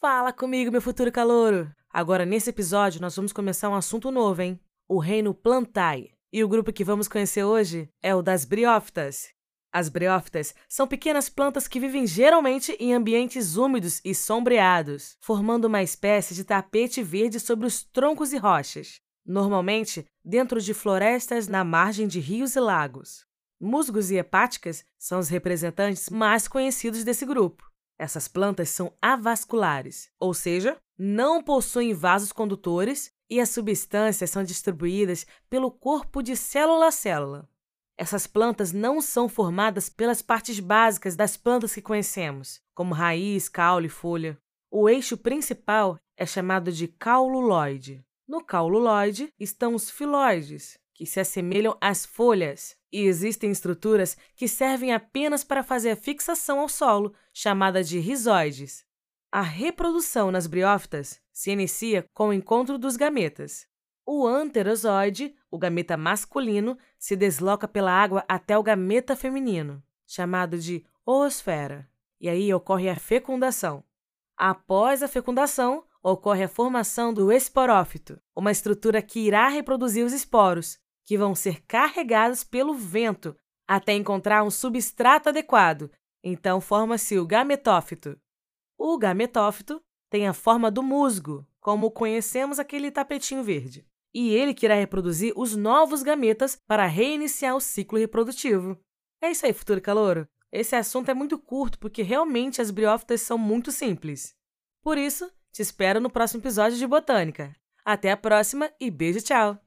Fala comigo, meu futuro calouro! Agora, nesse episódio, nós vamos começar um assunto novo, hein? O reino Plantae. E o grupo que vamos conhecer hoje é o das briófitas. As briófitas são pequenas plantas que vivem geralmente em ambientes úmidos e sombreados, formando uma espécie de tapete verde sobre os troncos e rochas, normalmente dentro de florestas na margem de rios e lagos. Musgos e hepáticas são os representantes mais conhecidos desse grupo. Essas plantas são avasculares, ou seja, não possuem vasos condutores e as substâncias são distribuídas pelo corpo de célula a célula. Essas plantas não são formadas pelas partes básicas das plantas que conhecemos, como raiz, caule e folha. O eixo principal é chamado de caululoide. No caululoide estão os filóides, que se assemelham às folhas, e existem estruturas que servem apenas para fazer a fixação ao solo, chamada de rizóides. A reprodução nas briófitas se inicia com o encontro dos gametas. O anterozoide, o gameta masculino, se desloca pela água até o gameta feminino, chamado de oosfera, e aí ocorre a fecundação. Após a fecundação, ocorre a formação do esporófito, uma estrutura que irá reproduzir os esporos, que vão ser carregados pelo vento até encontrar um substrato adequado. Então forma-se o gametófito. O gametófito tem a forma do musgo, como conhecemos aquele tapetinho verde. E ele que irá reproduzir os novos gametas para reiniciar o ciclo reprodutivo. É isso aí, futuro calouro. Esse assunto é muito curto porque realmente as briófitas são muito simples. Por isso, te espero no próximo episódio de Botânica. Até a próxima e beijo, tchau!